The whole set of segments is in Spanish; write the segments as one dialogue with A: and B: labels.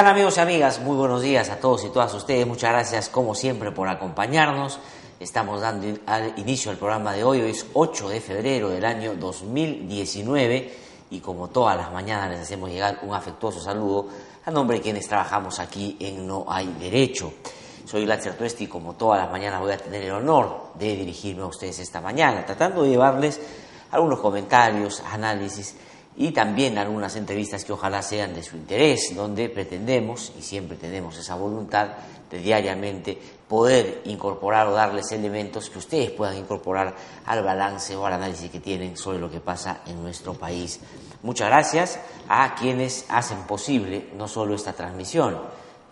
A: Tal amigos y amigas? Muy buenos días a todos y todas ustedes. Muchas gracias como siempre por acompañarnos. Estamos dando al inicio al programa de hoy. Hoy es 8 de febrero del año 2019 y como todas las mañanas les hacemos llegar un afectuoso saludo a nombre de quienes trabajamos aquí en No Hay Derecho. Soy Glatzer Tuesti y como todas las mañanas voy a tener el honor de dirigirme a ustedes esta mañana, tratando de llevarles algunos comentarios, análisis y también algunas entrevistas que ojalá sean de su interés, donde pretendemos, y siempre tenemos esa voluntad, de diariamente poder incorporar o darles elementos que ustedes puedan incorporar al balance o al análisis que tienen sobre lo que pasa en nuestro país. Muchas gracias a quienes hacen posible no solo esta transmisión,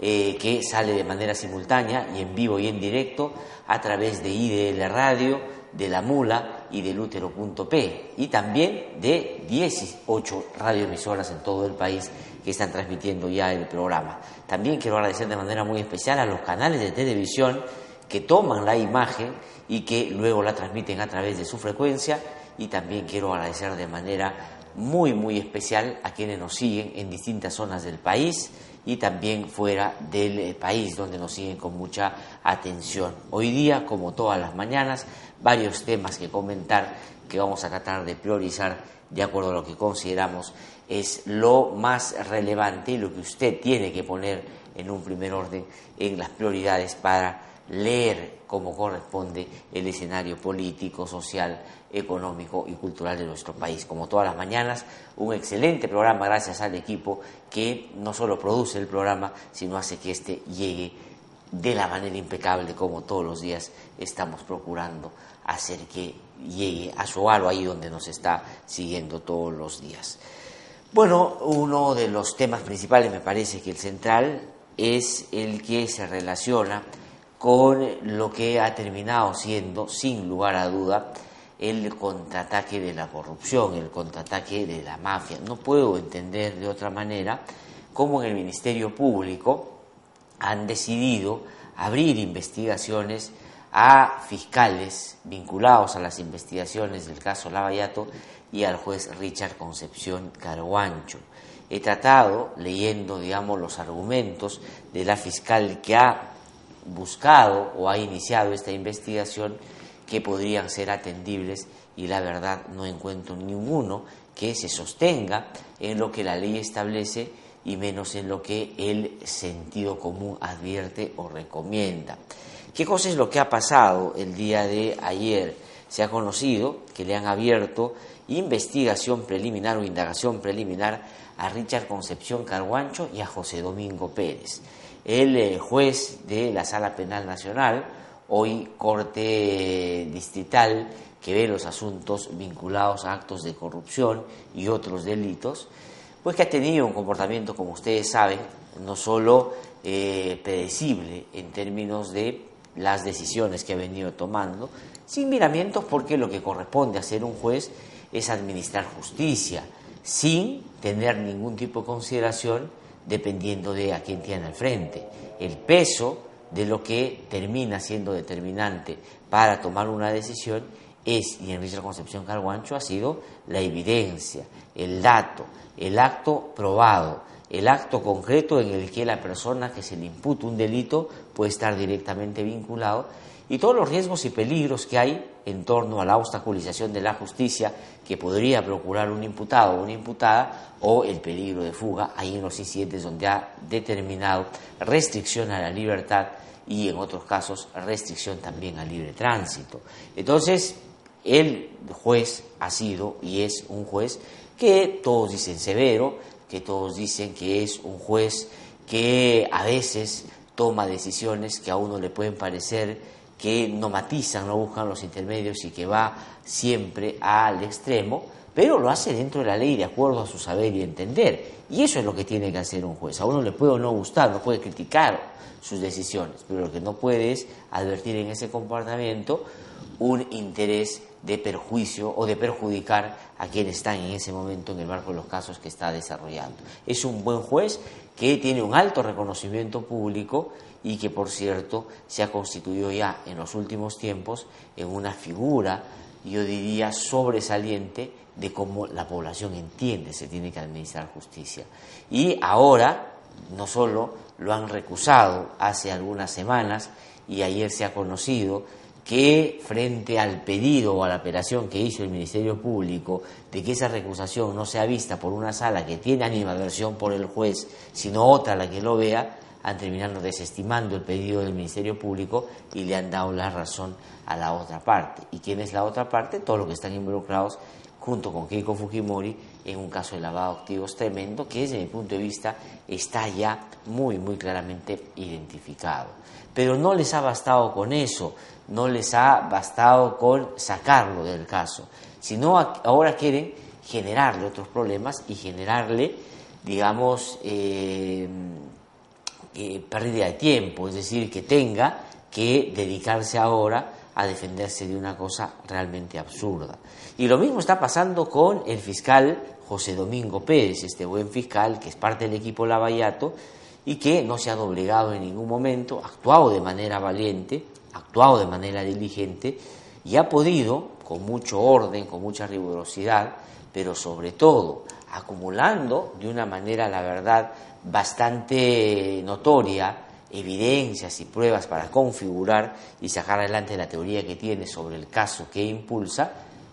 A: eh, que sale de manera simultánea y en vivo y en directo a través de IDL Radio, de La Mula y del útero.p y también de 18 radioemisoras en todo el país que están transmitiendo ya el programa. También quiero agradecer de manera muy especial a los canales de televisión que toman la imagen y que luego la transmiten a través de su frecuencia y también quiero agradecer de manera muy muy especial a quienes nos siguen en distintas zonas del país y también fuera del eh, país donde nos siguen con mucha atención. Hoy día, como todas las mañanas, varios temas que comentar que vamos a tratar de priorizar de acuerdo a lo que consideramos es lo más relevante y lo que usted tiene que poner en un primer orden en las prioridades para leer como corresponde el escenario político, social, económico y cultural de nuestro país. Como todas las mañanas, un excelente programa gracias al equipo que no solo produce el programa, sino hace que éste llegue de la manera impecable como todos los días estamos procurando hacer que llegue a su hogar o ahí donde nos está siguiendo todos los días. Bueno, uno de los temas principales, me parece que el central, es el que se relaciona con lo que ha terminado siendo, sin lugar a duda, el contraataque de la corrupción, el contraataque de la mafia. No puedo entender de otra manera cómo en el Ministerio Público han decidido abrir investigaciones a fiscales vinculados a las investigaciones del caso Lavallato y al juez Richard Concepción Carguancho. He tratado, leyendo, digamos, los argumentos de la fiscal que ha buscado o ha iniciado esta investigación que podrían ser atendibles y la verdad no encuentro ninguno que se sostenga en lo que la ley establece y menos en lo que el sentido común advierte o recomienda. ¿Qué cosa es lo que ha pasado el día de ayer? Se ha conocido que le han abierto investigación preliminar o indagación preliminar a Richard Concepción Carguancho y a José Domingo Pérez. El eh, juez de la Sala Penal Nacional, hoy Corte Distrital, que ve los asuntos vinculados a actos de corrupción y otros delitos, pues que ha tenido un comportamiento, como ustedes saben, no solo eh, predecible en términos de las decisiones que ha venido tomando, sin miramientos porque lo que corresponde hacer un juez es administrar justicia, sin tener ningún tipo de consideración dependiendo de a quién tiene al frente. El peso de lo que termina siendo determinante para tomar una decisión es, y en Richard Concepción Carguancho ha sido la evidencia, el dato, el acto probado, el acto concreto en el que la persona que se le imputa un delito puede estar directamente vinculado y todos los riesgos y peligros que hay en torno a la obstaculización de la justicia que podría procurar un imputado o una imputada o el peligro de fuga, ahí en los incidentes donde ha determinado restricción a la libertad y en otros casos restricción también al libre tránsito. Entonces, el juez ha sido y es un juez que todos dicen severo, que todos dicen que es un juez que a veces toma decisiones que a uno le pueden parecer que no matizan, no buscan los intermedios y que va siempre al extremo, pero lo hace dentro de la ley de acuerdo a su saber y entender. Y eso es lo que tiene que hacer un juez. A uno le puede o no gustar, no puede criticar sus decisiones, pero lo que no puede es advertir en ese comportamiento un interés de perjuicio o de perjudicar a quienes están en ese momento en el marco de los casos que está desarrollando. Es un buen juez que tiene un alto reconocimiento público y que, por cierto, se ha constituido ya en los últimos tiempos en una figura, yo diría, sobresaliente de cómo la población entiende se tiene que administrar justicia. Y ahora, no solo lo han recusado hace algunas semanas y ayer se ha conocido que frente al pedido o a la apelación que hizo el Ministerio Público de que esa recusación no sea vista por una sala que tiene animadversión por el juez, sino otra la que lo vea, han terminado desestimando el pedido del Ministerio Público y le han dado la razón a la otra parte. ¿Y quién es la otra parte? Todos los que están involucrados junto con Keiko Fujimori en un caso de lavado de activos tremendo que desde mi punto de vista está ya muy, muy claramente identificado. Pero no les ha bastado con eso, no les ha bastado con sacarlo del caso, sino ahora quieren generarle otros problemas y generarle, digamos, eh, eh, pérdida de tiempo, es decir, que tenga que dedicarse ahora a defenderse de una cosa realmente absurda. Y lo mismo está pasando con el fiscal José Domingo Pérez, este buen fiscal que es parte del equipo Lavallato y que no se ha doblegado en ningún momento, ha actuado de manera valiente, actuado de manera diligente y ha podido, con mucho orden, con mucha rigurosidad, pero sobre todo acumulando de una manera, la verdad, bastante notoria, evidencias y pruebas para configurar y sacar adelante la teoría que tiene sobre el caso que impulsa,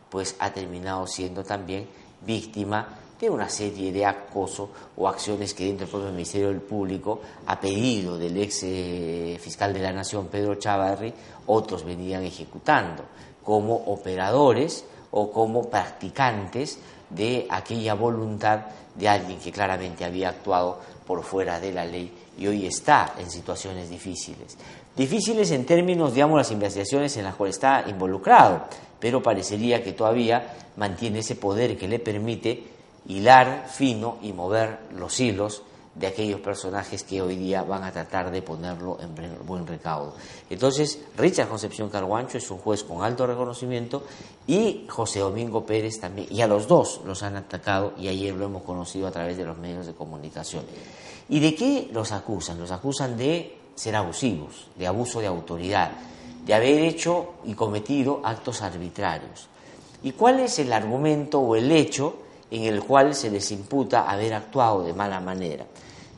A: pues ha terminado siendo también víctima de una serie de acoso o acciones que dentro del propio Ministerio del Público, a pedido del ex eh, fiscal de la Nación, Pedro Chavarri, otros venían ejecutando como operadores o como practicantes de aquella voluntad de alguien que claramente había actuado por fuera de la ley y hoy está en situaciones difíciles. Difíciles en términos, digamos, las investigaciones en las cuales está involucrado, pero parecería que todavía mantiene ese poder que le permite hilar fino y mover los hilos de aquellos personajes que hoy día van a tratar de ponerlo en buen recaudo. Entonces, Richard Concepción Carguancho es un juez con alto reconocimiento y José Domingo Pérez también, y a los dos los han atacado y ayer lo hemos conocido a través de los medios de comunicación. ¿Y de qué los acusan? Los acusan de ser abusivos, de abuso de autoridad, de haber hecho y cometido actos arbitrarios. ¿Y cuál es el argumento o el hecho en el cual se les imputa haber actuado de mala manera?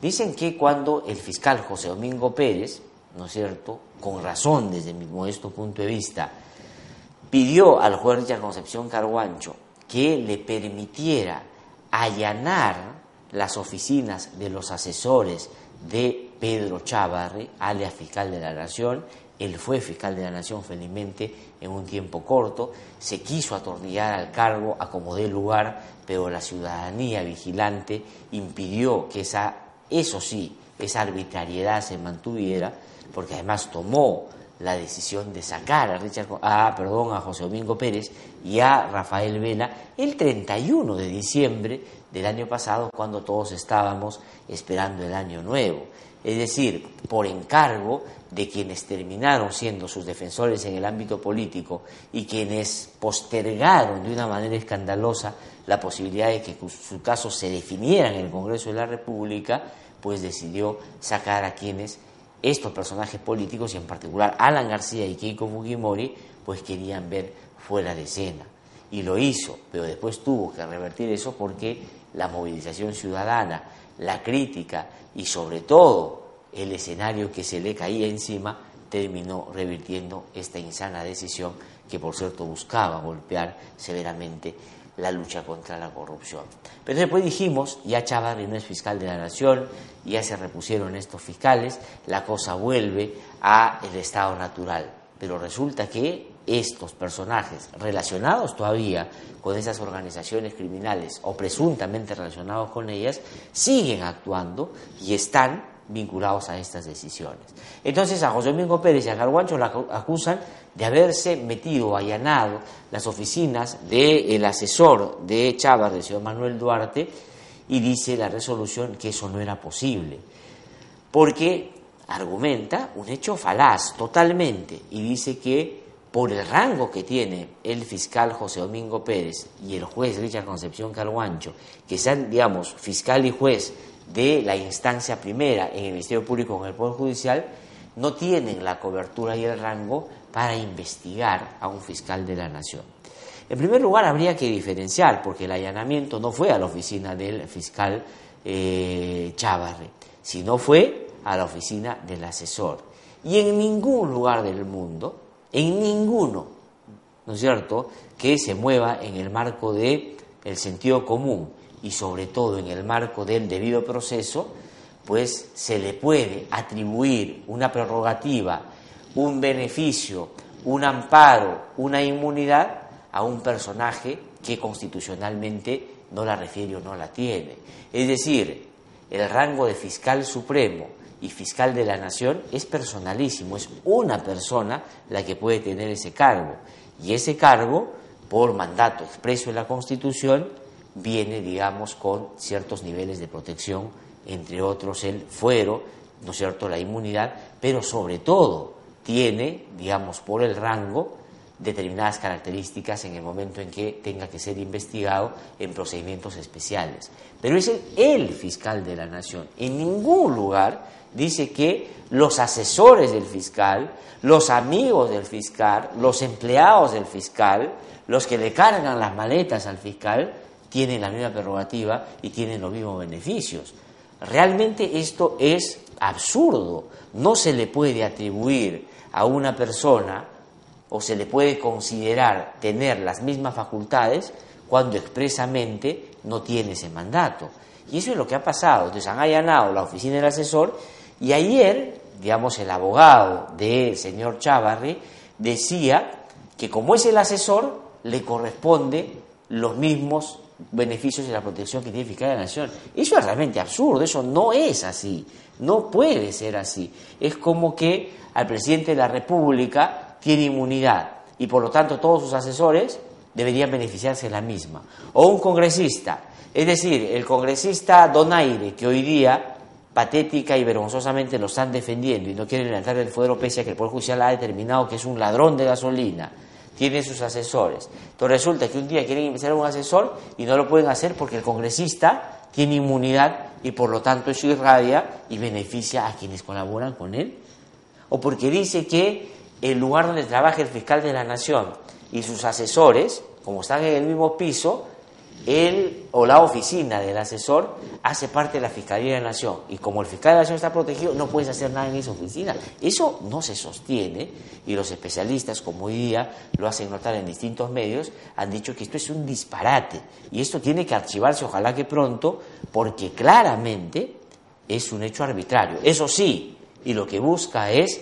A: Dicen que cuando el fiscal José Domingo Pérez, ¿no es cierto?, con razón desde mi modesto punto de vista, pidió al juez Richard Concepción Carguancho que le permitiera allanar las oficinas de los asesores de Pedro Chávarri, alias fiscal de la Nación. Él fue fiscal de la Nación felizmente en un tiempo corto, se quiso atornillar al cargo, acomodé lugar, pero la ciudadanía vigilante impidió que esa, eso sí, esa arbitrariedad se mantuviera, porque además tomó la decisión de sacar a, Richard, a, perdón, a José Domingo Pérez y a Rafael Vela el 31 de diciembre del año pasado, cuando todos estábamos esperando el año nuevo es decir, por encargo de quienes terminaron siendo sus defensores en el ámbito político y quienes postergaron de una manera escandalosa la posibilidad de que su caso se definiera en el Congreso de la República, pues decidió sacar a quienes estos personajes políticos y en particular Alan García y Keiko Fujimori pues querían ver fuera de escena. Y lo hizo, pero después tuvo que revertir eso porque la movilización ciudadana, la crítica y sobre todo el escenario que se le caía encima terminó revirtiendo esta insana decisión que por cierto buscaba golpear severamente la lucha contra la corrupción. Pero después dijimos, ya Chavarri no es fiscal de la nación, ya se repusieron estos fiscales, la cosa vuelve a el estado natural. Pero resulta que estos personajes relacionados todavía con esas organizaciones criminales o presuntamente relacionados con ellas siguen actuando y están vinculados a estas decisiones. Entonces a José Domingo Pérez y a Carguancho la acusan de haberse metido, allanado las oficinas del asesor de Chávez, del señor Manuel Duarte, y dice la resolución que eso no era posible, porque argumenta un hecho falaz totalmente y dice que por el rango que tiene el fiscal José Domingo Pérez y el juez Richard Concepción Carguancho, que sean, digamos, fiscal y juez de la instancia primera en el Ministerio Público en el Poder Judicial, no tienen la cobertura y el rango para investigar a un fiscal de la Nación. En primer lugar, habría que diferenciar, porque el allanamiento no fue a la oficina del fiscal eh, sino fue a la oficina del asesor. Y en ningún lugar del mundo, en ninguno, ¿no es cierto?, que se mueva en el marco del el sentido común y sobre todo en el marco del debido proceso, pues se le puede atribuir una prerrogativa, un beneficio, un amparo, una inmunidad a un personaje que constitucionalmente no la refiere o no la tiene. Es decir, el rango de fiscal supremo y fiscal de la nación es personalísimo, es una persona la que puede tener ese cargo. Y ese cargo, por mandato expreso en la Constitución, viene, digamos, con ciertos niveles de protección, entre otros el fuero, ¿no es cierto?, la inmunidad, pero sobre todo tiene, digamos, por el rango, determinadas características en el momento en que tenga que ser investigado en procedimientos especiales. Pero es el, fiscal de la nación. En ningún lugar dice que los asesores del fiscal, los amigos del fiscal, los empleados del fiscal, los que le cargan las maletas al fiscal, tienen la misma prerrogativa y tienen los mismos beneficios. Realmente esto es absurdo. No se le puede atribuir a una persona o se le puede considerar tener las mismas facultades cuando expresamente no tiene ese mandato. Y eso es lo que ha pasado. Entonces han allanado la oficina del asesor y ayer, digamos, el abogado del señor Chávarri decía que como es el asesor, le corresponde los mismos beneficios y la protección que tiene fiscal de la nación. Eso es realmente absurdo, eso no es así, no puede ser así. Es como que al presidente de la República tiene inmunidad y por lo tanto todos sus asesores deberían beneficiarse de la misma. O un congresista, es decir, el congresista Donaire, que hoy día patética y vergonzosamente lo están defendiendo y no quieren levantar el fuero pese a que el Poder Judicial ha determinado que es un ladrón de gasolina, tiene sus asesores. Entonces resulta que un día quieren investigar a un asesor y no lo pueden hacer porque el congresista tiene inmunidad y por lo tanto eso irradia y beneficia a quienes colaboran con él. O porque dice que el lugar donde trabaja el fiscal de la nación y sus asesores, como están en el mismo piso, él o la oficina del asesor hace parte de la Fiscalía de la Nación. Y como el fiscal de la Nación está protegido, no puedes hacer nada en esa oficina. Eso no se sostiene y los especialistas, como hoy día lo hacen notar en distintos medios, han dicho que esto es un disparate. Y esto tiene que archivarse, ojalá que pronto, porque claramente es un hecho arbitrario. Eso sí, y lo que busca es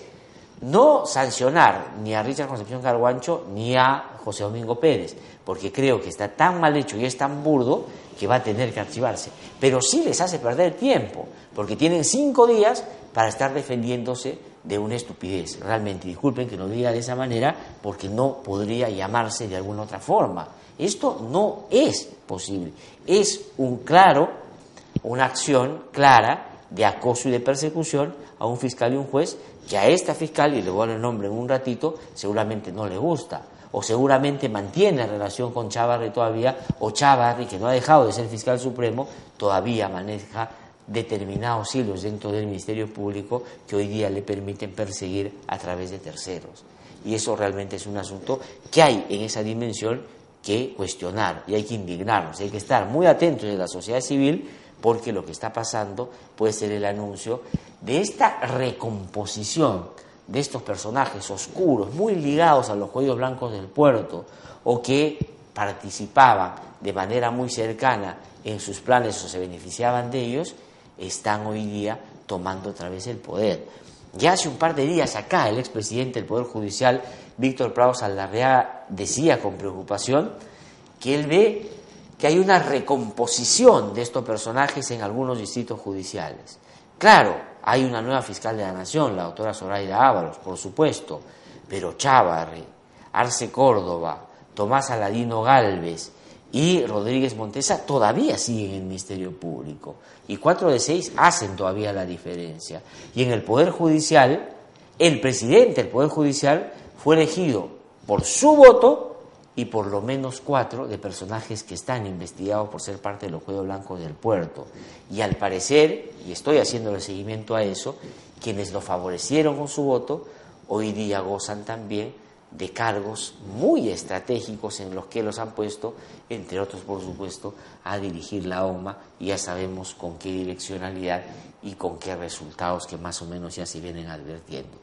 A: no sancionar ni a Richard Concepción Carguancho ni a José Domingo Pérez, porque creo que está tan mal hecho y es tan burdo que va a tener que archivarse. Pero sí les hace perder tiempo, porque tienen cinco días para estar defendiéndose de una estupidez. Realmente, disculpen que lo diga de esa manera, porque no podría llamarse de alguna otra forma. Esto no es posible. Es un claro, una acción clara de acoso y de persecución a un fiscal y un juez que a esta fiscal, y le voy a dar el nombre en un ratito, seguramente no le gusta, o seguramente mantiene relación con Chavarri todavía, o Chavarri, que no ha dejado de ser fiscal supremo, todavía maneja determinados hilos dentro del Ministerio Público que hoy día le permiten perseguir a través de terceros. Y eso realmente es un asunto que hay en esa dimensión que cuestionar y hay que indignarnos, hay que estar muy atentos en la sociedad civil porque lo que está pasando puede ser el anuncio de esta recomposición de estos personajes oscuros, muy ligados a los cuellos blancos del puerto, o que participaban de manera muy cercana en sus planes o se beneficiaban de ellos, están hoy día tomando otra vez el poder. Ya hace un par de días acá el expresidente del Poder Judicial, Víctor Prado Saldarrea, decía con preocupación que él ve que hay una recomposición de estos personajes en algunos distritos judiciales. Claro, Hay una nueva fiscal de la Nación, la doctora Zoraida Ábalos, por supuesto, pero Chávarri, Arce Córdoba, Tomás Aladino Galvez y Rodríguez Montesa todavía siguen en el Ministerio Público. Y cuatro de seis hacen todavía la diferencia. Y en el Poder Judicial, el presidente del Poder Judicial fue elegido por su voto y por lo menos cuatro de personajes que están investigados por ser parte del juego blanco del puerto. Y al parecer, y estoy haciendo el seguimiento a eso, quienes lo favorecieron con su voto, hoy día gozan también de cargos muy estratégicos en los que los han puesto, entre otros, por supuesto, a dirigir la OMA y ya sabemos con qué direccionalidad y con qué resultados que más o menos ya se vienen advirtiendo.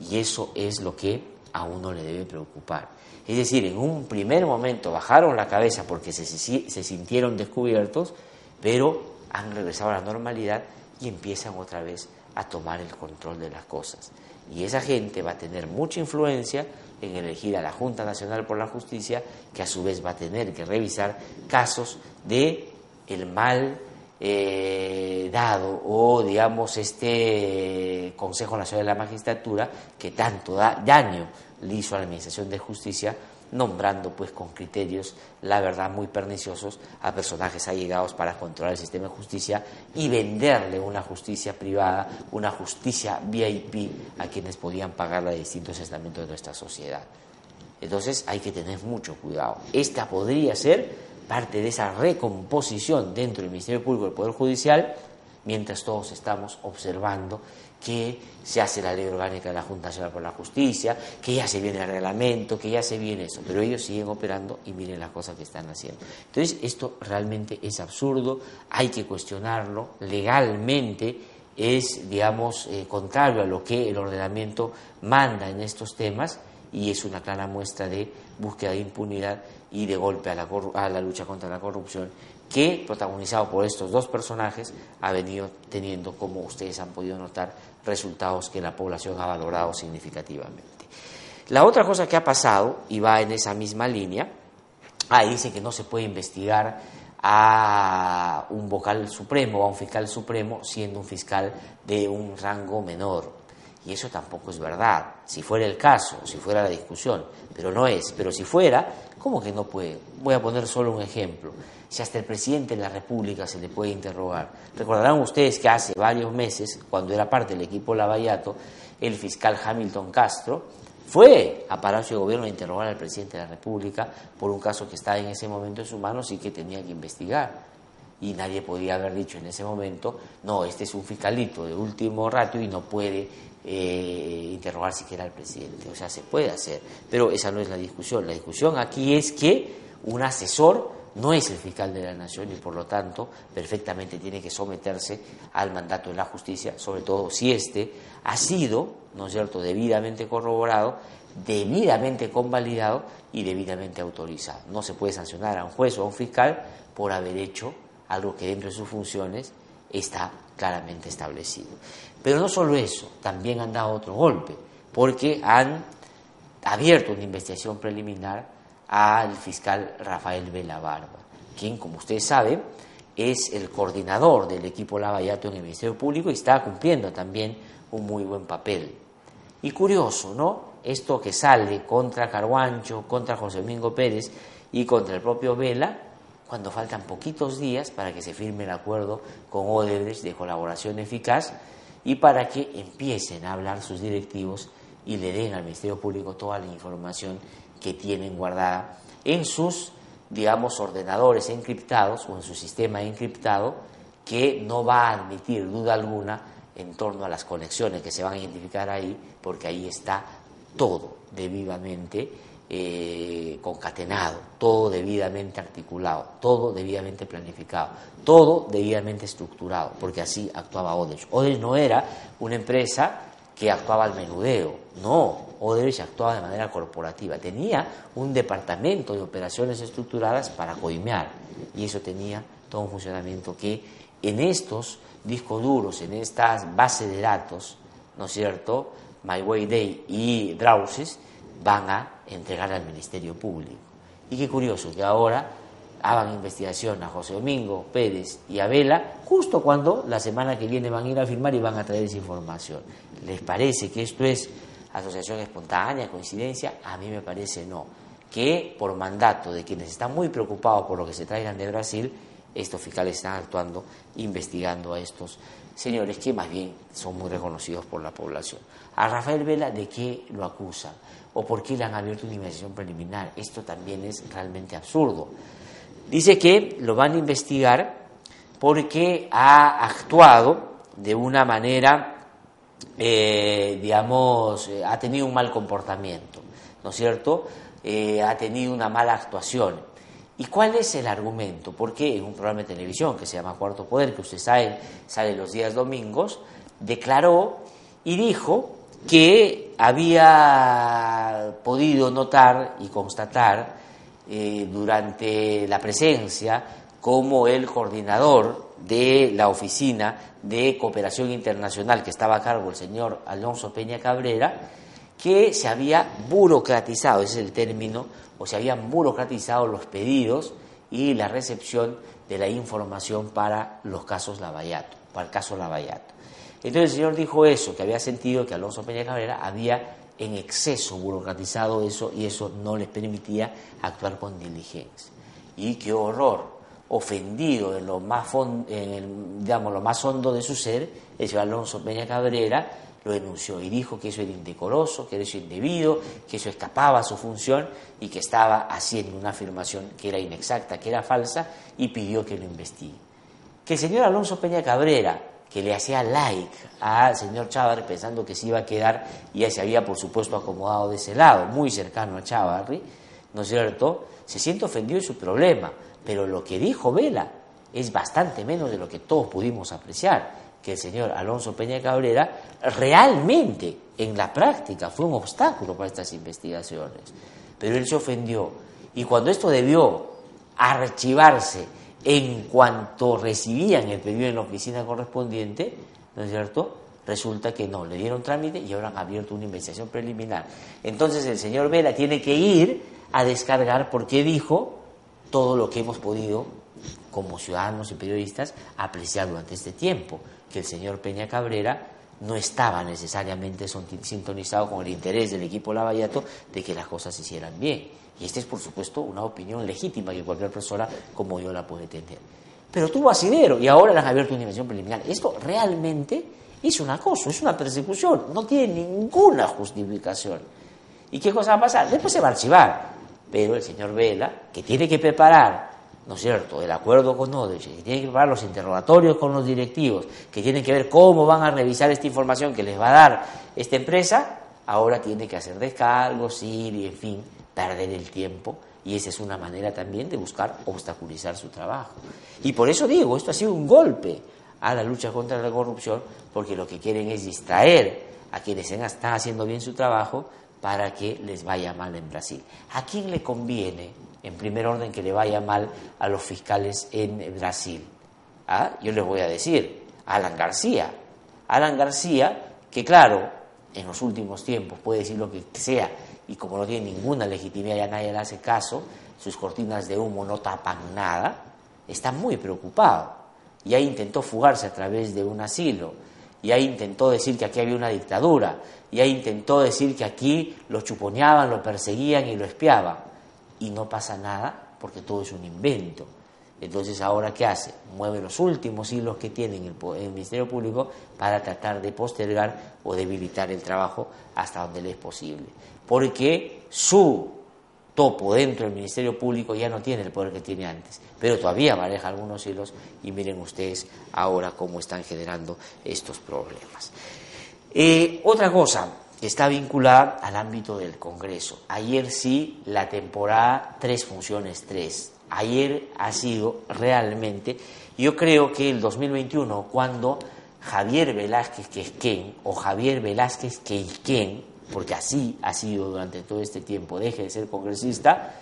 A: Y eso es lo que a uno le debe preocupar. Es decir, en un primer momento bajaron la cabeza porque se, sintieron descubiertos, pero han regresado a la normalidad y empiezan otra vez a tomar el control de las cosas. Y esa gente va a tener mucha influencia en elegir a la Junta Nacional por la Justicia, que a su vez va a tener que revisar casos de el mal eh, dado o digamos este Consejo Nacional de la Magistratura que tanto da daño le hizo a la Administración de Justicia nombrando pues con criterios, la verdad, muy perniciosos a personajes allegados para controlar el sistema de justicia y venderle una justicia privada, una justicia VIP a quienes podían pagarla de distintos estamentos de nuestra sociedad. Entonces hay que tener mucho cuidado. Esta podría ser parte de esa recomposición dentro del Ministerio Público del Poder Judicial, mientras todos estamos observando que se hace la ley orgánica de la Junta Nacional por la Justicia, que ya se viene el reglamento, que ya se viene eso, pero ellos siguen operando y miren las cosas que están haciendo. Entonces, esto realmente es absurdo, hay que cuestionarlo, legalmente es, digamos, eh, contrario a lo que el ordenamiento manda en estos temas y es una clara muestra de búsqueda de impunidad y de golpe a la, a la lucha contra la corrupción que, protagonizado por estos dos personajes, ha venido teniendo, como ustedes han podido notar, resultados que la población ha valorado significativamente. La otra cosa que ha pasado, y va en esa misma línea, ahí dice que no se puede investigar a un vocal supremo a un fiscal supremo siendo un fiscal de un rango menor. Y eso tampoco es verdad. Si fuera el caso, si fuera la discusión, pero no es. Pero si fuera, ¿cómo que no puede? Voy a poner solo un ejemplo si hasta el presidente de la República se le puede interrogar. Recordarán ustedes que hace varios meses, cuando era parte del equipo Lavallato, el fiscal Hamilton Castro fue a Palacio de Gobierno a interrogar al presidente de la República por un caso que estaba en ese momento en sus manos y que tenía que investigar. Y nadie podía haber dicho en ese momento, no, este es un fiscalito de último rato y no puede eh, interrogar siquiera al presidente. O sea, se puede hacer, pero esa no es la discusión. La discusión aquí es que un asesor no es el fiscal de la nación y por lo tanto perfectamente tiene que someterse al mandato de la justicia, sobre todo si éste ha sido, ¿no es cierto?, debidamente corroborado, debidamente convalidado y debidamente autorizado. No se puede sancionar a un juez o a un fiscal por haber hecho algo que dentro de sus funciones está claramente establecido. Pero no solo eso, también han dado otro golpe, porque han abierto una investigación preliminar al fiscal Rafael Vela Barba, quien, como ustedes saben, es el coordinador del equipo Lavallato en el Ministerio Público y está cumpliendo también un muy buen papel. Y curioso, ¿no? Esto que sale contra Carguancho, contra José Domingo Pérez y contra el propio Vela, cuando faltan poquitos días para que se firme el acuerdo con Odebrecht de colaboración eficaz y para que empiecen a hablar sus directivos y le den al Ministerio Público toda la información que tienen guardada en sus, digamos, ordenadores encriptados o en su sistema encriptado que no va a admitir duda alguna en torno a las conexiones que se van a identificar ahí, porque ahí está todo debidamente eh, concatenado, todo debidamente articulado, todo debidamente planificado, todo debidamente estructurado, porque así actuaba Odebrecht. Odebrecht no era una empresa que actuaba al menudeo, no, Odebrecht actuaba de manera corporativa, tenía un departamento de operaciones estructuradas para coimear y eso tenía todo un funcionamiento que en estos discos duros, en estas bases de datos, ¿no es cierto?, My Way Day y Drauses van a entregar al Ministerio Público. Y qué curioso que ahora hagan investigación a José Domingo Pérez y a Vela, justo cuando la semana que viene van a ir a firmar y van a traer esa información. ¿Les parece que esto es asociación espontánea, coincidencia? A mí me parece no. Que por mandato de quienes están muy preocupados por lo que se traigan de Brasil, estos fiscales están actuando, investigando a estos señores que más bien son muy reconocidos por la población. A Rafael Vela, ¿de qué lo acusan? ¿O por qué le han abierto una investigación preliminar? Esto también es realmente absurdo. Dice que lo van a investigar porque ha actuado de una manera, eh, digamos, eh, ha tenido un mal comportamiento, ¿no es cierto? Eh, ha tenido una mala actuación. ¿Y cuál es el argumento? Porque en un programa de televisión que se llama Cuarto Poder, que usted sabe, sale los días domingos, declaró y dijo que había podido notar y constatar eh, durante la presencia como el coordinador de la oficina de cooperación internacional que estaba a cargo el señor Alonso Peña Cabrera, que se había burocratizado, ese es el término, o se habían burocratizado los pedidos y la recepción de la información para los casos Lavallato, para el caso Lavallato. Entonces el señor dijo eso, que había sentido que Alonso Peña Cabrera había en exceso burocratizado eso y eso no les permitía actuar con diligencia. Y qué horror, ofendido en lo más, digamos, lo más hondo de su ser, el señor Alonso Peña Cabrera lo denunció y dijo que eso era indecoroso, que eso era indebido, que eso escapaba a su función y que estaba haciendo una afirmación que era inexacta, que era falsa y pidió que lo investigue. Que el señor Alonso Peña Cabrera que le hacía like al señor Chávarri pensando que se iba a quedar y ya se había, por supuesto, acomodado de ese lado, muy cercano a Chávarri, ¿no es cierto? Se siente ofendido en su problema, pero lo que dijo Vela es bastante menos de lo que todos pudimos apreciar, que el señor Alonso Peña Cabrera realmente en la práctica fue un obstáculo para estas investigaciones. Pero él se ofendió y cuando esto debió archivarse en cuanto recibían el pedido en la oficina correspondiente, ¿no es cierto? Resulta que no, le dieron trámite y ahora han abierto una investigación preliminar. Entonces el señor Vela tiene que ir a descargar porque dijo todo lo que hemos podido, como ciudadanos y periodistas, apreciar durante este tiempo, que el señor Peña Cabrera no estaba necesariamente sintonizado con el interés del equipo Lavallato de que las cosas se hicieran bien y esta es, por supuesto, una opinión legítima que cualquier persona como yo la puede tener. Pero tuvo asidero y ahora le han abierto una investigación preliminar. Esto realmente es un acoso, es una persecución, no tiene ninguna justificación. ¿Y qué cosa va a pasar? Después se va a archivar. Pero el señor Vela, que tiene que preparar, ¿no es cierto?, el acuerdo con Odebrecht, que tiene que preparar los interrogatorios con los directivos, que tienen que ver cómo van a revisar esta información que les va a dar esta empresa, ahora tiene que hacer descargos, ir y, en fin, perder el tiempo y esa es una manera también de buscar obstaculizar su trabajo. Y por eso digo, esto ha sido un golpe a la lucha contra la corrupción, porque lo que quieren es distraer a quienes están haciendo bien su trabajo para que les vaya mal en Brasil. ¿A quién le conviene, en primer orden, que le vaya mal a los fiscales en Brasil? ¿Ah? Yo les voy a decir, Alan García. Alan García, que claro, en los últimos tiempos puede decir lo que sea, y como no tiene ninguna legitimidad, ya nadie le hace caso, sus cortinas de humo no tapan nada, está muy preocupado. Ya intentó fugarse a través de un asilo, ya intentó decir que aquí había una dictadura, ya intentó decir que aquí lo chuponeaban, lo perseguían y lo espiaban. Y no pasa nada porque todo es un invento. Entonces, ¿ahora qué hace? Mueve los últimos hilos que tiene el, el, Ministerio Público para tratar de postergar o debilitar el trabajo hasta donde le es posible porque su topo dentro del Ministerio Público ya no tiene el poder que tiene antes, pero todavía maneja algunos hilos y miren ustedes ahora cómo están generando estos problemas. Eh, otra cosa que está vinculada al ámbito del Congreso. Ayer sí, la temporada tres funciones tres. Ayer ha sido realmente, yo creo que el 2021, cuando Javier Velázquez Quesquén o Javier Velázquez Queiquén porque así ha sido durante todo este tiempo, deje de ser congresista,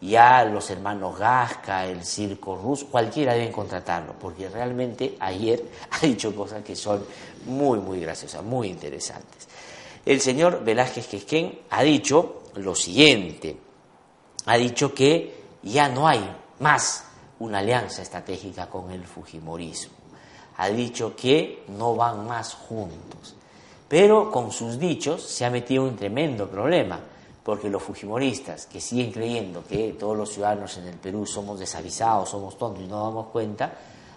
A: ya los hermanos Gasca, el Circo Rus, cualquiera deben contratarlo, porque realmente ayer ha dicho cosas que son muy, muy graciosas, muy interesantes. El señor Velázquez Quesquén ha dicho lo siguiente, ha dicho que ya no hay más una alianza estratégica con el Fujimorismo. Ha dicho que no van más juntos. Pero con sus dichos se ha metido un tremendo problema, porque los fujimoristas que siguen creyendo que todos los ciudadanos en el Perú somos desavisados, somos tontos y no damos cuenta,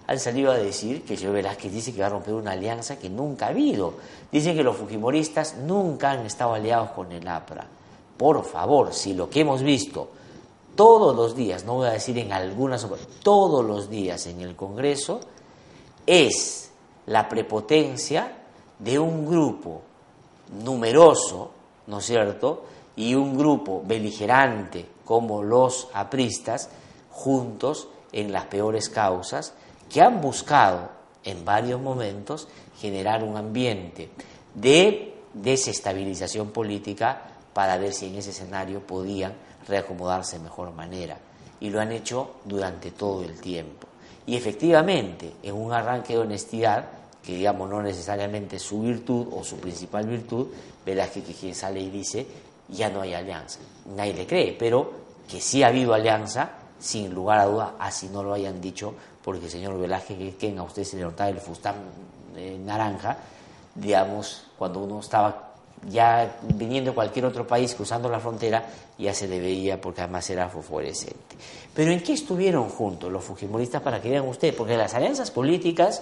A: han salido a decir que yo Velázquez dice que va a romper una alianza que nunca ha habido. Dicen que los fujimoristas nunca han estado aliados con el APRA. Por favor, si lo que hemos visto todos los días, no voy a decir en algunas, todos los días en el Congreso, es la prepotencia de un grupo numeroso, ¿no es cierto?, y un grupo beligerante como los apristas, juntos en las peores causas, que han buscado en varios momentos generar un ambiente de desestabilización política para ver si en ese escenario podían reacomodarse de mejor manera. Y lo han hecho durante todo el tiempo. Y efectivamente, en un arranque de honestidad, que digamos no necesariamente su virtud o su principal virtud, Velázquez que quien sale y dice, ya no hay alianza. Nadie le cree, pero que sí ha habido alianza, sin lugar a duda, así no lo hayan dicho, porque el señor Velázquez, que a usted se le notaba el fustán eh, naranja, digamos, cuando uno estaba ya viniendo de cualquier otro país, cruzando la frontera, ya se le veía porque además era fosforescente. Pero ¿en qué estuvieron juntos los fujimoristas para que vean ustedes? Porque las alianzas políticas,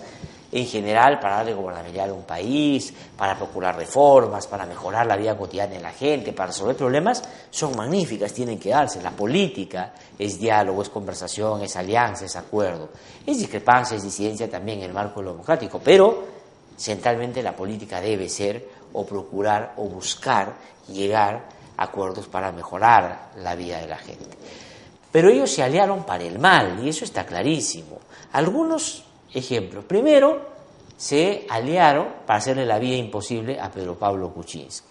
A: en general, para darle gobernabilidad a un país, para procurar reformas, para mejorar la vida cotidiana de la gente, para resolver problemas, son magníficas, tienen que darse. La política es diálogo, es conversación, es alianza, es acuerdo. Es discrepancia, es disidencia también en el marco democrático, pero centralmente la política debe ser o procurar o buscar llegar a acuerdos para mejorar la vida de la gente. Pero ellos se aliaron para el mal y eso está clarísimo. Algunos ejemplos. Primero, se aliaron para hacerle la vida imposible a Pedro Pablo Kuczynski,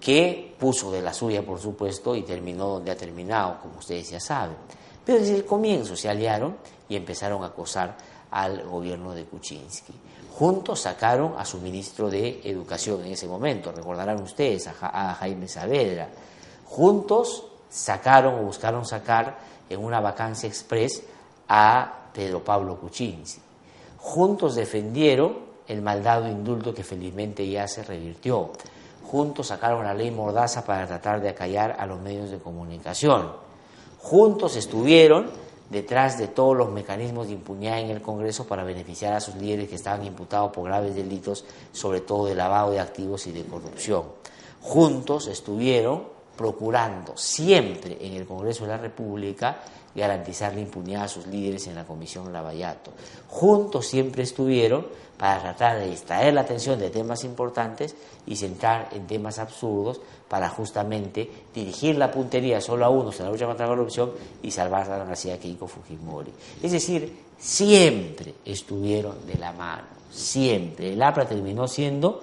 A: que puso de la suya, por supuesto, y terminó donde ha terminado, como ustedes ya saben. Pero desde el comienzo se aliaron y empezaron a acosar al gobierno de Kuczynski. Juntos sacaron a su ministro de Educación en ese momento, recordarán ustedes, a, Jaime Saavedra. Juntos sacaron o buscaron sacar en una vacancia express a Pedro Pablo Kuczynski. Juntos defendieron el maldado indulto que felizmente ya se revirtió. Juntos sacaron la ley Mordaza para tratar de acallar a los medios de comunicación. Juntos estuvieron detrás de todos los mecanismos de impunidad en el Congreso para beneficiar a sus líderes que estaban imputados por graves delitos, sobre todo de lavado de activos y de corrupción. Juntos estuvieron procurando siempre en el Congreso de la República garantizar la impunidad a sus líderes en la Comisión Lavallato. Juntos siempre estuvieron para tratar de distraer la atención de temas importantes y centrar en temas absurdos para justamente dirigir la puntería solo a unos en la lucha contra la corrupción y salvar a la Universidad Keiko Fujimori. Es decir, siempre estuvieron de la mano, siempre. El APRA terminó siendo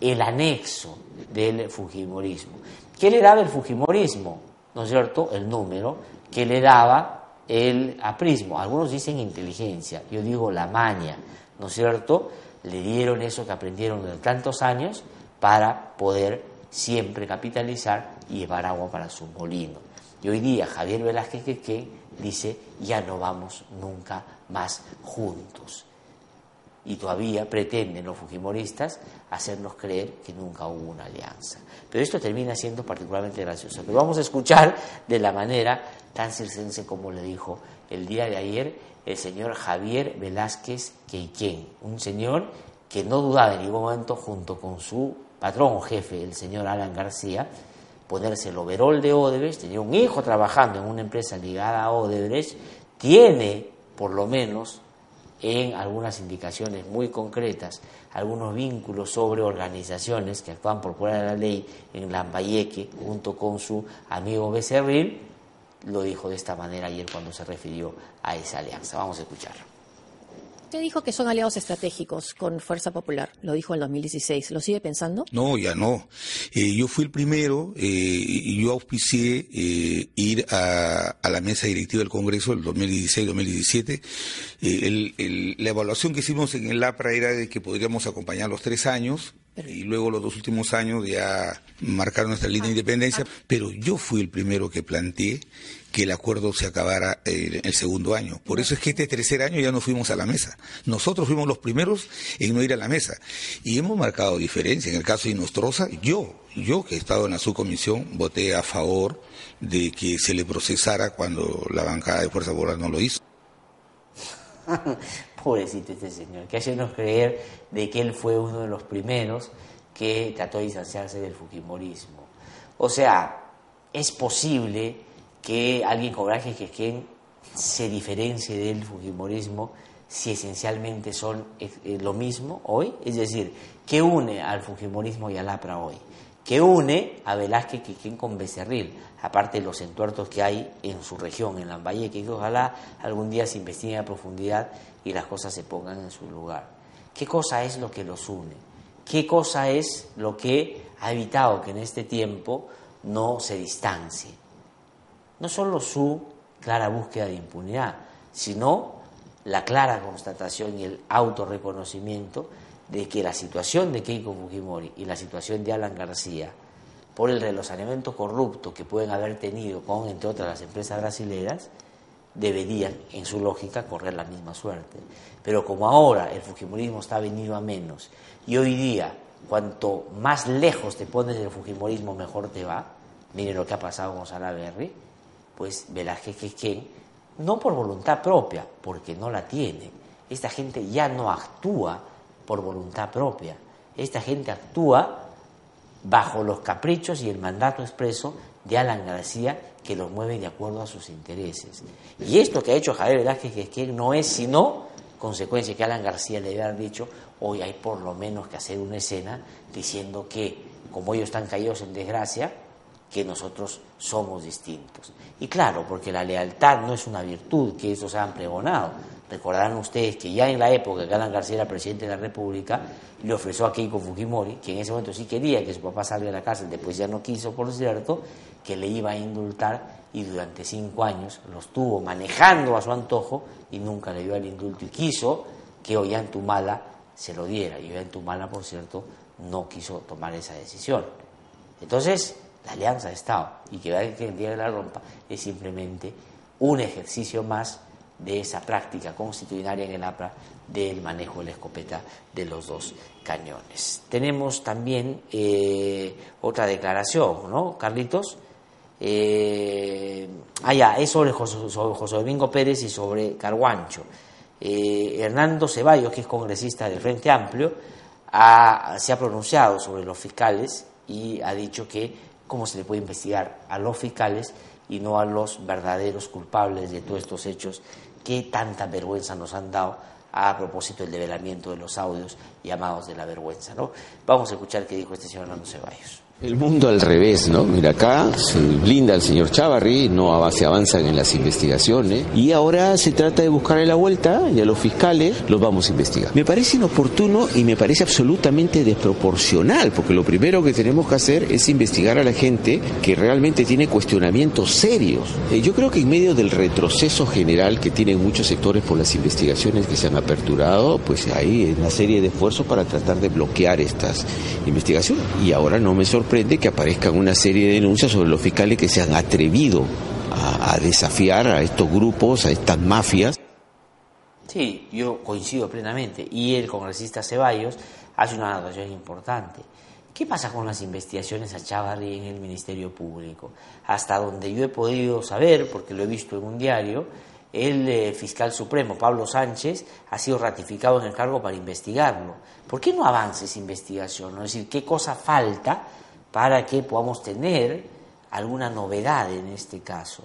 A: el anexo del Fujimorismo. ¿Qué le daba el Fujimorismo? ¿No es cierto? El número que le daba el aprismo. Algunos dicen inteligencia, yo digo la maña, ¿no es cierto? Le dieron eso que aprendieron de tantos años para poder siempre capitalizar y llevar agua para su molino. Y hoy día Javier Velázquez que dice, ya no vamos nunca más juntos. Y todavía pretenden los fujimoristas hacernos creer que nunca hubo una alianza. Pero esto termina siendo particularmente gracioso. Pero vamos a escuchar de la manera tan circense como le dijo el día de ayer el señor Javier Velázquez Queiquén, un señor que no dudaba en ningún momento, junto con su patrón o jefe, el señor Alan García, ponerse el overol de Odebrecht, tenía un hijo trabajando en una empresa ligada a Odebrecht, tiene, por lo menos, en algunas indicaciones muy concretas, algunos vínculos sobre organizaciones que actúan por fuera de la ley en Lambayeque, junto con su amigo Becerril, lo dijo de esta manera ayer cuando se refirió a esa alianza. Vamos a escuchar.
B: Usted dijo que son aliados estratégicos con Fuerza Popular, lo dijo en 2016. ¿Lo sigue pensando?
C: No, ya no. Eh, yo fui el primero eh, y yo auspicié eh, ir a, la mesa directiva del Congreso el 2016-2017. la evaluación que hicimos en el APRA era de que podríamos acompañar los tres años, y luego los dos últimos años ya marcaron nuestra línea de independencia, pero yo fui el primero que planteé que el acuerdo se acabara en el segundo año. Por eso es que este tercer año ya no fuimos a la mesa. Nosotros fuimos los primeros en no ir a la mesa. Y hemos marcado diferencia. En el caso de Nostroza, yo, yo que he estado en la subcomisión, voté a favor de que se le procesara cuando la bancada de Fuerza Popular no lo hizo.
A: Pobrecito este señor, que hacernos creer de que él fue uno de los primeros que trató de distanciarse del Fujimorismo. O sea, es posible que alguien cobraje que quien se diferencie del Fujimorismo si esencialmente son eh, lo mismo hoy, es decir, ¿qué une al Fujimorismo y al APRA hoy? ¿Qué une a Velázquez Quisquén con Becerril? Aparte de los entuertos que hay en su región, en Lambayeque, que ojalá algún día se investigue a profundidad y las cosas se pongan en su lugar. ¿Qué cosa es lo que los une? ¿Qué cosa es lo que ha evitado que en este tiempo no se distancie? No solo su clara búsqueda de impunidad, sino la clara constatación y el autorreconocimiento de que la situación de Keiko Fujimori y la situación de Alan García, por el relacionamiento corrupto que pueden haber tenido con, entre otras, las empresas brasileras, deberían, en su lógica, correr la misma suerte. Pero como ahora el Fujimorismo está venido a menos y hoy día, cuanto más lejos te pones del Fujimorismo, mejor te va, mire lo que ha pasado con Salaberry, pues Velázquez que no por voluntad propia, porque no la tiene. Esta gente ya no actúa por voluntad propia. Esta gente actúa bajo los caprichos y el mandato expreso de Alan García que los mueve de acuerdo a sus intereses. Y esto que ha hecho Javier Velázquez que, es que no es sino consecuencia que Alan García le haber dicho, hoy hay por lo menos que hacer una escena diciendo que como ellos están caídos en desgracia, que nosotros somos distintos. Y claro, porque la lealtad no es una virtud, que eso se han pregonado. Recordarán ustedes que ya en la época que Alan García era presidente de la República, le ofreció a Keiko Fujimori, que en ese momento sí quería que su papá salga de la cárcel, después ya no quiso, por cierto, que le iba a indultar y durante cinco años lo estuvo manejando a su antojo y nunca le dio el indulto y quiso que Ollantumala se lo diera. Y Ollantumala, por cierto, no quiso tomar esa decisión. Entonces, la alianza de Estado y que el día de la rompa es simplemente un ejercicio más de esa práctica constitucionaria en el APRA del manejo de la escopeta de los dos cañones. Tenemos también eh, otra declaración, ¿no, Carlitos? Eh, ah, ya, es sobre José, Domingo Pérez y sobre Carguancho. Eh, Hernando Ceballos, que es congresista del Frente Amplio, se ha pronunciado sobre los fiscales y ha dicho que cómo se le puede investigar a los fiscales y no a los verdaderos culpables de todos estos hechos que tanta vergüenza nos han dado a propósito del develamiento de los audios llamados de la vergüenza. ¿no? Vamos a escuchar qué dijo este señor Hernando Ceballos.
D: El mundo al revés, ¿no? Mira, acá se blinda el señor Chavarri, no se avanzan en las investigaciones y ahora se trata de buscarle la vuelta y a los fiscales los vamos a investigar. Me parece inoportuno y me parece absolutamente desproporcional, porque lo primero que tenemos que hacer es investigar a la gente que realmente tiene cuestionamientos serios. Eh, yo creo que en medio del retroceso general que tienen muchos sectores por las investigaciones que se han aperturado, pues hay una serie de esfuerzos para tratar de bloquear estas investigaciones. Y ahora no me sorprende sorprende que aparezcan una serie de denuncias sobre los fiscales que se han atrevido a, desafiar a estos grupos, a estas mafias.
A: Sí, yo coincido plenamente. Y el congresista Ceballos hace una anotación importante. ¿Qué pasa con las investigaciones a Chavarri en el Ministerio Público? Hasta donde yo he podido saber, porque lo he visto en un diario, el eh, fiscal supremo, Pablo Sánchez, ha sido ratificado en el cargo para investigarlo. ¿Por qué no avanza esa investigación? Es decir, ¿qué cosa falta para que podamos tener alguna novedad en este caso.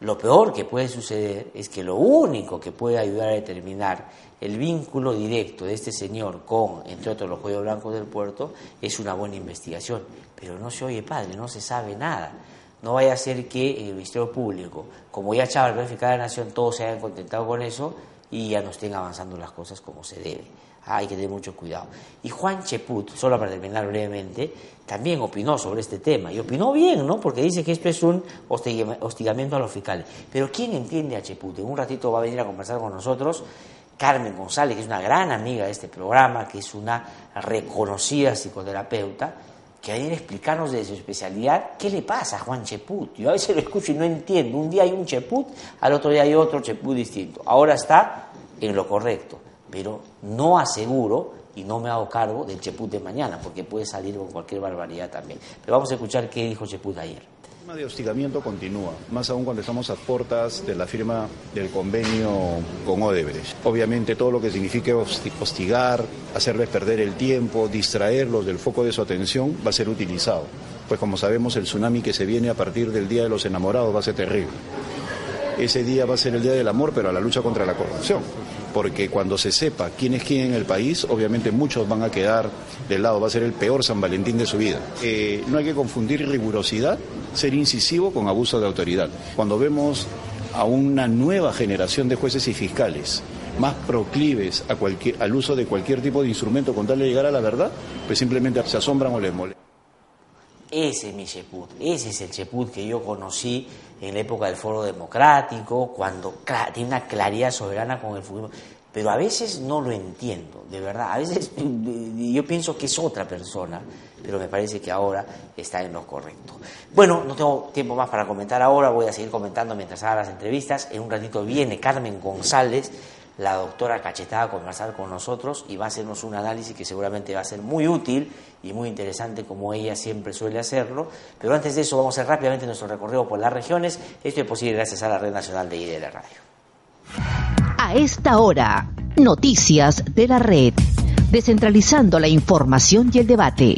A: Lo peor que puede suceder es que lo único que puede ayudar a determinar el vínculo directo de este señor con, entre otros, los cuellos blancos del puerto es una buena investigación. Pero no se oye, padre, no se sabe nada. No vaya a ser que el Ministerio Público, como ya Chávez verificado de la Nación, todos se hayan contentado con eso y ya no estén avanzando las cosas como se debe hay que tener mucho cuidado. Y Juan Cheput, solo para terminar brevemente, también opinó sobre este tema. Y opinó bien, ¿no? Porque dice que esto es un hostigamiento a los fiscales. Pero ¿quién entiende a Cheput? En un ratito va a venir a conversar con nosotros. Carmen González, que es una gran amiga de este programa, que es una reconocida psicoterapeuta, que viene a explicarnos de su especialidad qué le pasa a Juan Cheput. Yo a veces lo escucho y no entiendo. Un día hay un Cheput, al otro día hay otro Cheput distinto. Ahora está en lo correcto, pero no aseguro y no me hago cargo del Cheput de mañana, porque puede salir con cualquier barbaridad también. Pero vamos a escuchar qué dijo Cheput ayer
E: de hostigamiento continúa, más aún cuando estamos a puertas de la firma del convenio con Odebrecht. Obviamente todo lo que signifique hostigar, hacerles perder el tiempo, distraerlos del foco de su atención va a ser utilizado. Pues como sabemos el tsunami que se viene a partir del Día de los Enamorados va a ser terrible. Ese día va a ser el Día del Amor, pero a la lucha contra la corrupción porque cuando se sepa quién es quién en el país, obviamente muchos van a quedar del lado, va a ser el peor San Valentín de su vida. Eh, no hay que confundir rigurosidad, ser incisivo con abuso de autoridad. Cuando vemos a una nueva generación de jueces y fiscales más proclives a cualquier, al uso de cualquier tipo de instrumento con tal de llegar a la verdad, pues simplemente se asombran o les molestan.
A: Ese es mi Cheput, ese es el Cheput que yo conocí en la época del Foro Democrático, cuando tiene una claridad soberana con el futuro. Pero a veces no lo entiendo, de verdad. A veces yo pienso que es otra persona, pero me parece que ahora está en lo correcto. Bueno, no tengo tiempo más para comentar ahora, voy a seguir comentando mientras haga las entrevistas. En un ratito viene Carmen González la doctora Cachetada a conversar con nosotros y va a hacernos un análisis que seguramente va a ser muy útil y muy interesante como ella siempre suele hacerlo. Pero antes de eso vamos a hacer rápidamente nuestro recorrido por las regiones. Esto es posible gracias a la Red Nacional de IDL Radio.
F: A esta hora, noticias de la red, descentralizando la información y el debate.